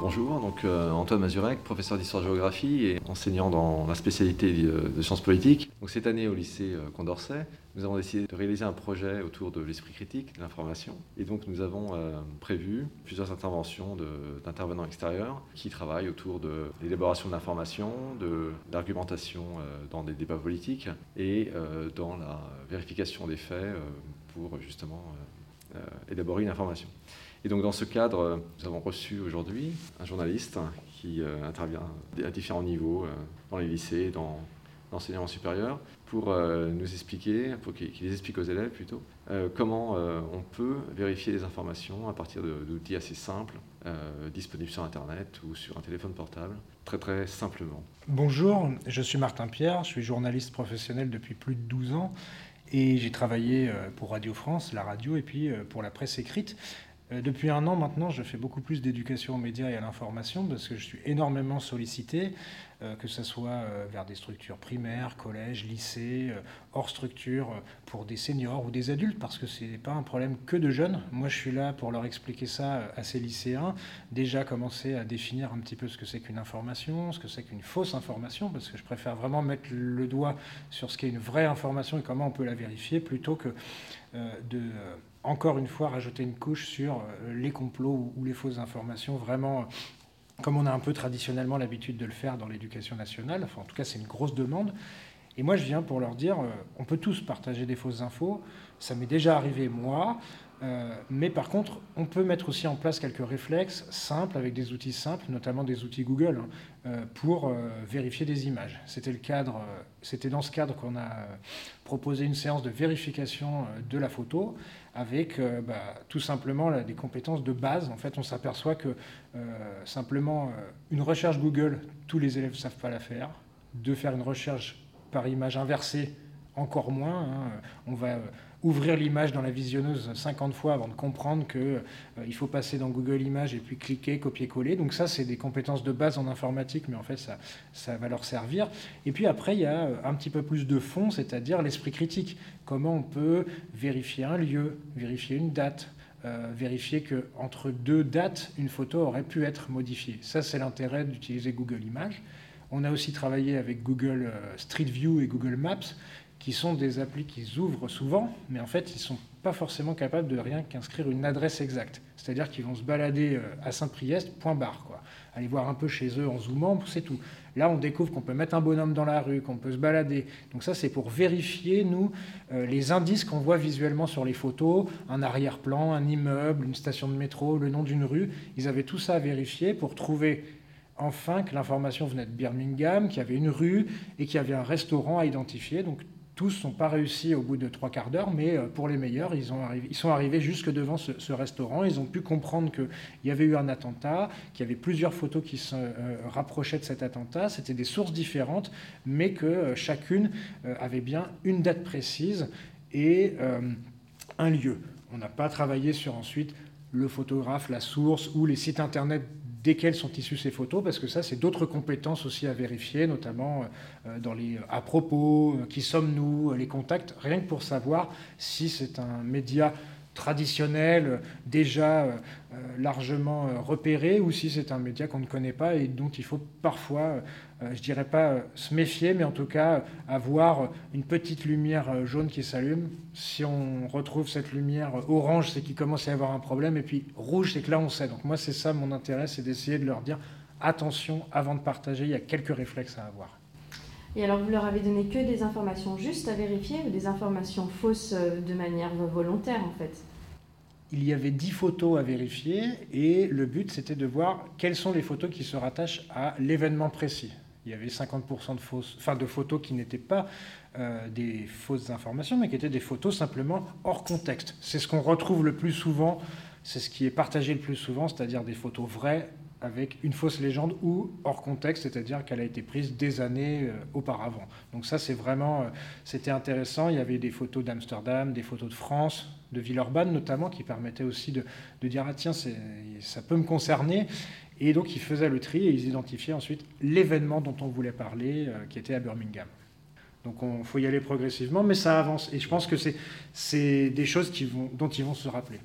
bonjour. Donc, euh, Antoine Mazurek, professeur d'histoire-géographie et enseignant dans la spécialité de sciences politiques. Donc, cette année, au lycée euh, Condorcet, nous avons décidé de réaliser un projet autour de l'esprit critique, de l'information. Et donc, nous avons euh, prévu plusieurs interventions d'intervenants extérieurs qui travaillent autour de l'élaboration de l'information, de l'argumentation dans des débats politiques et dans la vérification des faits pour justement élaborer une information. Et donc dans ce cadre, nous avons reçu aujourd'hui un journaliste qui euh, intervient à différents niveaux euh, dans les lycées, dans l'enseignement supérieur, pour euh, nous expliquer, pour qu'il les explique aux élèves plutôt, comment on peut vérifier les informations à partir d'outils assez simples, disponibles sur Internet ou sur un téléphone portable, très très simplement. Bonjour, je suis Martin Pierre, je suis journaliste professionnel depuis plus de 12 ans et j'ai travaillé pour Radio France, la radio, et puis pour la presse écrite. Euh, depuis un an maintenant, je fais beaucoup plus d'éducation aux médias et à l'information parce que je suis énormément sollicité, euh, que ce soit euh, vers des structures primaires, collèges, lycées, hors structure, pour des seniors ou des adultes, parce que ce n'est pas un problème que de jeunes. Moi, je suis là pour leur expliquer ça à ces lycéens, déjà commencer à définir un petit peu ce que c'est qu'une information, ce que c'est qu'une fausse information, parce que je préfère vraiment mettre le doigt sur ce qu'est une vraie information et comment on peut la vérifier, plutôt que de encore une fois rajouter une couche sur euh, les complots ou les fausses informations, vraiment comme on a un peu traditionnellement l'habitude de le faire dans l'éducation nationale. Enfin, en tout cas, c'est une grosse demande. Et moi, je viens pour leur dire, euh, on peut tous partager des fausses infos. Ça m'est déjà arrivé, moi. Euh, mais par contre, on peut mettre aussi en place quelques réflexes simples avec des outils simples, notamment des outils Google, hein, euh, pour euh, vérifier des images. C'était dans ce cadre qu'on a proposé une séance de vérification de la photo avec bah, tout simplement des compétences de base. En fait, on s'aperçoit que simplement une recherche Google, tous les élèves ne savent pas la faire. De faire une recherche par image inversée, encore moins. Hein. On va ouvrir l'image dans la visionneuse 50 fois avant de comprendre qu'il euh, faut passer dans Google Images et puis cliquer, copier-coller. Donc ça, c'est des compétences de base en informatique, mais en fait, ça, ça va leur servir. Et puis après, il y a euh, un petit peu plus de fond, c'est-à-dire l'esprit critique. Comment on peut vérifier un lieu, vérifier une date, euh, vérifier qu'entre deux dates, une photo aurait pu être modifiée. Ça, c'est l'intérêt d'utiliser Google Images. On a aussi travaillé avec Google Street View et Google Maps qui sont des applis qui ouvrent souvent, mais en fait, ils ne sont pas forcément capables de rien qu'inscrire une adresse exacte. C'est-à-dire qu'ils vont se balader euh, à Saint-Priest, point barre. Quoi. Aller voir un peu chez eux en zoomant, c'est tout. Là, on découvre qu'on peut mettre un bonhomme dans la rue, qu'on peut se balader. Donc ça, c'est pour vérifier, nous, euh, les indices qu'on voit visuellement sur les photos, un arrière-plan, un immeuble, une station de métro, le nom d'une rue. Ils avaient tout ça à vérifier pour trouver enfin que l'information venait de Birmingham, qu'il y avait une rue et qu'il y avait un restaurant à identifier. Donc tous n'ont pas réussi au bout de trois quarts d'heure, mais euh, pour les meilleurs, ils sont arrivés jusque devant ce, restaurant. Ils ont pu comprendre qu'il y avait eu un attentat, qu'il y avait plusieurs photos qui se euh, rapprochaient de cet attentat. C'était des sources différentes, mais que euh, chacune avait bien une date précise et un lieu. On n'a pas travaillé sur ensuite le photographe, la source ou les sites internet desquelles sont issues ces photos, parce que ça, c'est d'autres compétences aussi à vérifier, notamment euh, dans les à propos, euh, qui sommes-nous, les contacts, rien que pour savoir si c'est un média traditionnel, déjà euh, euh, largement euh, repéré, ou si c'est un média qu'on ne connaît pas et dont il faut parfois, je dirais pas se méfier, mais en tout cas avoir une petite lumière jaune qui s'allume. Si on retrouve cette lumière orange, c'est qu'il commence à y avoir un problème, et puis rouge, c'est que là on sait. Donc moi, c'est ça mon intérêt, c'est d'essayer de leur dire attention avant de partager, il y a quelques réflexes à avoir. Et alors, vous leur avez donné que des informations justes à vérifier ou des informations fausses de manière volontaire, en fait? Il y avait 10 photos à vérifier et le but c'était de voir quelles sont les photos qui se rattachent à l'événement précis. Il y avait 50% de, fausses, enfin de photos qui n'étaient pas euh, des fausses informations, mais qui étaient des photos simplement hors contexte. C'est ce qu'on retrouve le plus souvent, c'est ce qui est partagé le plus souvent, c'est-à-dire des photos vraies avec une fausse légende ou hors contexte, c'est-à-dire qu'elle a été prise des années euh, auparavant. Donc ça, c'est vraiment, euh, c'était intéressant. Il y avait des photos d'Amsterdam, des photos de France, de Villeurbanne notamment, qui permettaient aussi de, dire ah tiens, ça peut me concerner. Et donc ils faisaient le tri et ils identifiaient ensuite l'événement dont on voulait parler, euh, qui était à Birmingham. Donc il faut y aller progressivement, mais ça avance. Et je pense que c'est des choses dont ils vont se rappeler.